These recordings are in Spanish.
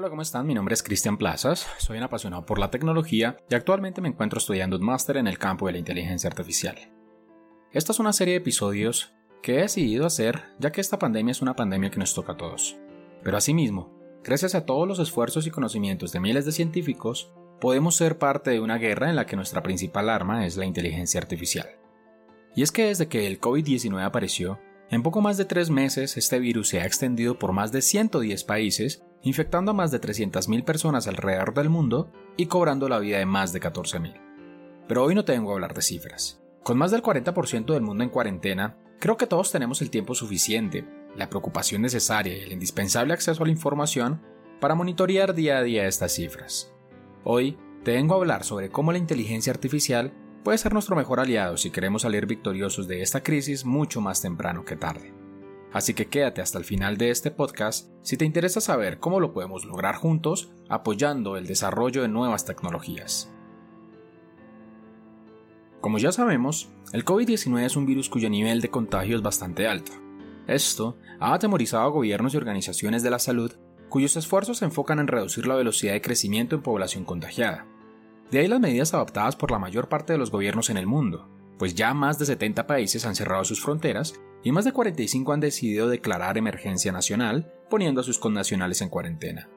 Hola, ¿cómo están? Mi nombre es Cristian Plazas, soy un apasionado por la tecnología y actualmente me encuentro estudiando un máster en el campo de la inteligencia artificial. Esta es una serie de episodios que he decidido hacer ya que esta pandemia es una pandemia que nos toca a todos. Pero asimismo, gracias a todos los esfuerzos y conocimientos de miles de científicos, podemos ser parte de una guerra en la que nuestra principal arma es la inteligencia artificial. Y es que desde que el COVID-19 apareció, en poco más de tres meses este virus se ha extendido por más de 110 países infectando a más de 300.000 personas alrededor del mundo y cobrando la vida de más de 14.000. Pero hoy no tengo a hablar de cifras. Con más del 40% del mundo en cuarentena, creo que todos tenemos el tiempo suficiente, la preocupación necesaria y el indispensable acceso a la información para monitorear día a día estas cifras. Hoy te vengo a hablar sobre cómo la inteligencia artificial puede ser nuestro mejor aliado si queremos salir victoriosos de esta crisis mucho más temprano que tarde. Así que quédate hasta el final de este podcast si te interesa saber cómo lo podemos lograr juntos apoyando el desarrollo de nuevas tecnologías. Como ya sabemos, el COVID-19 es un virus cuyo nivel de contagio es bastante alto. Esto ha atemorizado a gobiernos y organizaciones de la salud cuyos esfuerzos se enfocan en reducir la velocidad de crecimiento en población contagiada. De ahí las medidas adoptadas por la mayor parte de los gobiernos en el mundo, pues ya más de 70 países han cerrado sus fronteras y más de 45 han decidido declarar emergencia nacional, poniendo a sus connacionales en cuarentena.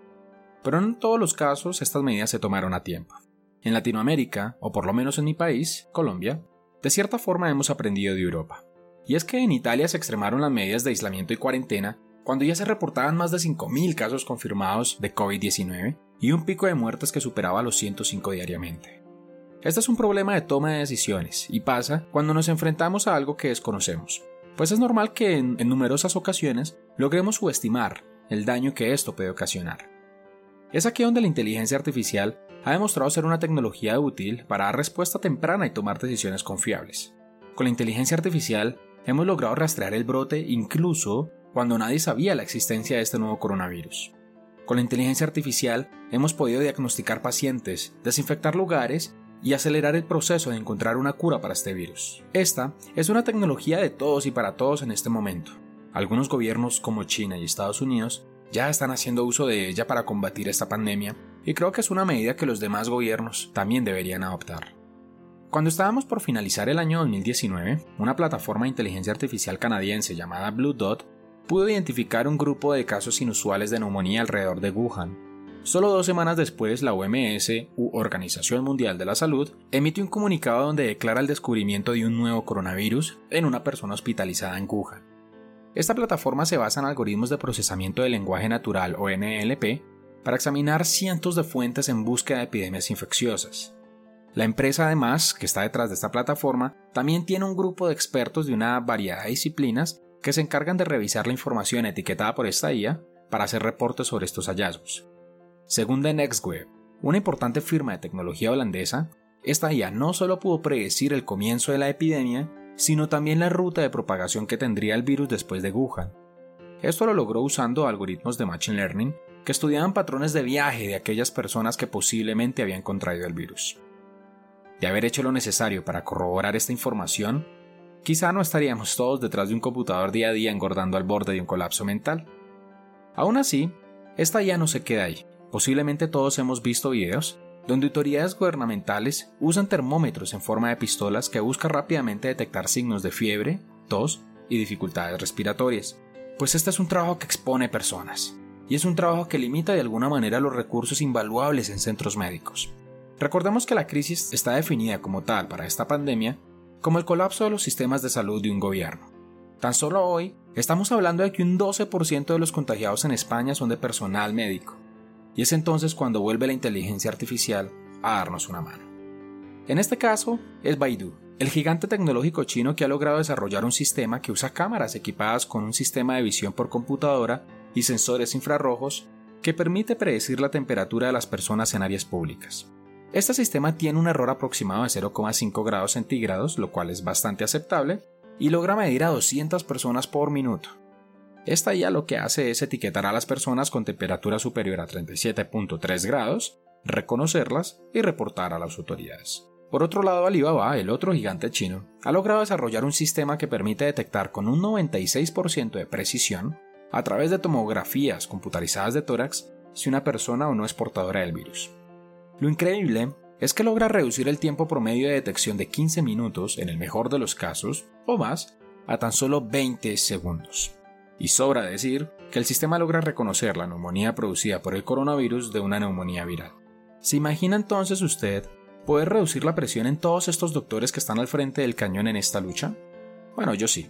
Pero en todos los casos estas medidas se tomaron a tiempo. En Latinoamérica, o por lo menos en mi país, Colombia, de cierta forma hemos aprendido de Europa. Y es que en Italia se extremaron las medidas de aislamiento y cuarentena cuando ya se reportaban más de 5.000 casos confirmados de COVID-19 y un pico de muertes que superaba los 105 diariamente. Este es un problema de toma de decisiones y pasa cuando nos enfrentamos a algo que desconocemos, pues es normal que en, numerosas ocasiones logremos subestimar el daño que esto puede ocasionar. Es aquí donde la inteligencia artificial ha demostrado ser una tecnología útil para dar respuesta temprana y tomar decisiones confiables. Con la inteligencia artificial hemos logrado rastrear el brote incluso cuando nadie sabía la existencia de este nuevo coronavirus. Con la inteligencia artificial hemos podido diagnosticar pacientes, desinfectar lugares y acelerar el proceso de encontrar una cura para este virus. Esta es una tecnología de todos y para todos en este momento. Algunos gobiernos como China y Estados Unidos ya están haciendo uso de ella para combatir esta pandemia y creo que es una medida que los demás gobiernos también deberían adoptar. Cuando estábamos por finalizar el año 2019, una plataforma de inteligencia artificial canadiense llamada Blue Dot pudo identificar un grupo de casos inusuales de neumonía alrededor de Wuhan, Solo dos semanas después, la OMS, u Organización Mundial de la Salud, emite un comunicado donde declara el descubrimiento de un nuevo coronavirus en una persona hospitalizada en Wuhan. Esta plataforma se basa en algoritmos de procesamiento de lenguaje natural o NLP para examinar cientos de fuentes en búsqueda de epidemias infecciosas. La empresa además, que está detrás de esta plataforma, también tiene un grupo de expertos de una variedad de disciplinas que se encargan de revisar la información etiquetada por esta IA para hacer reportes sobre estos hallazgos. Según The Next Web, una importante firma de tecnología holandesa, esta IA no solo pudo predecir el comienzo de la epidemia, sino también la ruta de propagación que tendría el virus después de Wuhan. Esto lo logró usando algoritmos de Machine Learning que estudiaban patrones de viaje de aquellas personas que posiblemente habían contraído el virus. De haber hecho lo necesario para corroborar esta información, quizá no estaríamos todos detrás de un computador día a día engordando al borde de un colapso mental. Aún así, esta IA no se queda ahí. Posiblemente todos hemos visto videos donde autoridades gubernamentales usan termómetros en forma de pistolas que buscan rápidamente detectar signos de fiebre, tos y dificultades respiratorias. Pues este es un trabajo que expone personas, y es un trabajo que limita de alguna manera los recursos invaluables en centros médicos. Recordemos que la crisis está definida como tal para esta pandemia como el colapso de los sistemas de salud de un gobierno. Tan solo hoy estamos hablando de que un 12% de los contagiados en España son de personal médico, y es entonces cuando vuelve la inteligencia artificial a darnos una mano. En este caso es Baidu, el gigante tecnológico chino que ha logrado desarrollar un sistema que usa cámaras equipadas con un sistema de visión por computadora y sensores infrarrojos que permite predecir la temperatura de las personas en áreas públicas. Este sistema tiene un error aproximado de 0,5 grados centígrados, lo cual es bastante aceptable, y logra medir a 200 personas por minuto. Esta ya lo que hace es etiquetar a las personas con temperatura superior a 37.3 grados, reconocerlas y reportar a las autoridades. Por otro lado, Alibaba, el otro gigante chino, ha logrado desarrollar un sistema que permite detectar con un 96% de precisión, a través de tomografías computarizadas de tórax, si una persona o no es portadora del virus. Lo increíble es que logra reducir el tiempo promedio de detección de 15 minutos, en el mejor de los casos, o más, a tan solo 20 segundos. Y sobra decir que el sistema logra reconocer la neumonía producida por el coronavirus de una neumonía viral. ¿Se imagina entonces usted poder reducir la presión en todos estos doctores que están al frente del cañón en esta lucha? Bueno, yo sí.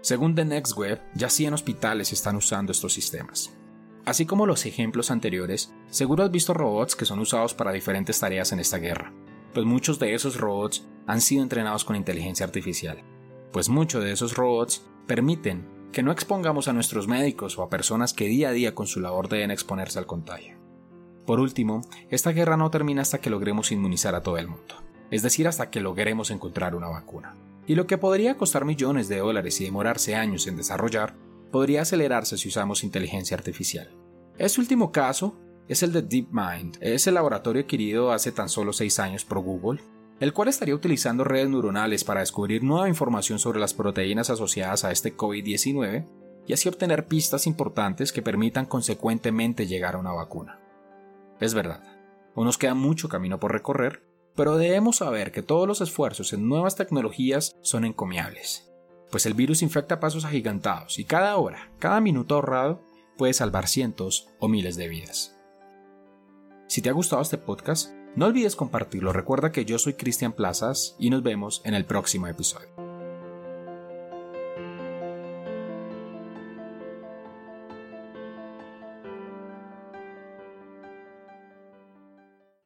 Según The Next Web, ya 100 hospitales están usando estos sistemas. Así como los ejemplos anteriores, seguro has visto robots que son usados para diferentes tareas en esta guerra, pues muchos de esos robots han sido entrenados con inteligencia artificial, pues muchos de esos robots permiten que no expongamos a nuestros médicos o a personas que día a día con su labor deben exponerse al contagio. Por último, esta guerra no termina hasta que logremos inmunizar a todo el mundo, es decir, hasta que logremos encontrar una vacuna. Y lo que podría costar millones de dólares y demorarse años en desarrollar, podría acelerarse si usamos inteligencia artificial. Este último caso es el de DeepMind, es el laboratorio adquirido hace tan solo 6 años por Google, el cual estaría utilizando redes neuronales para descubrir nueva información sobre las proteínas asociadas a este COVID-19 y así obtener pistas importantes que permitan consecuentemente llegar a una vacuna. Es verdad, aún nos queda mucho camino por recorrer, pero debemos saber que todos los esfuerzos en nuevas tecnologías son encomiables pues el virus infecta pasos agigantados y cada hora, cada minuto ahorrado puede salvar cientos o miles de vidas. Si te ha gustado este podcast, no olvides compartirlo. Recuerda que yo soy Cristian Plazas y nos vemos en el próximo episodio.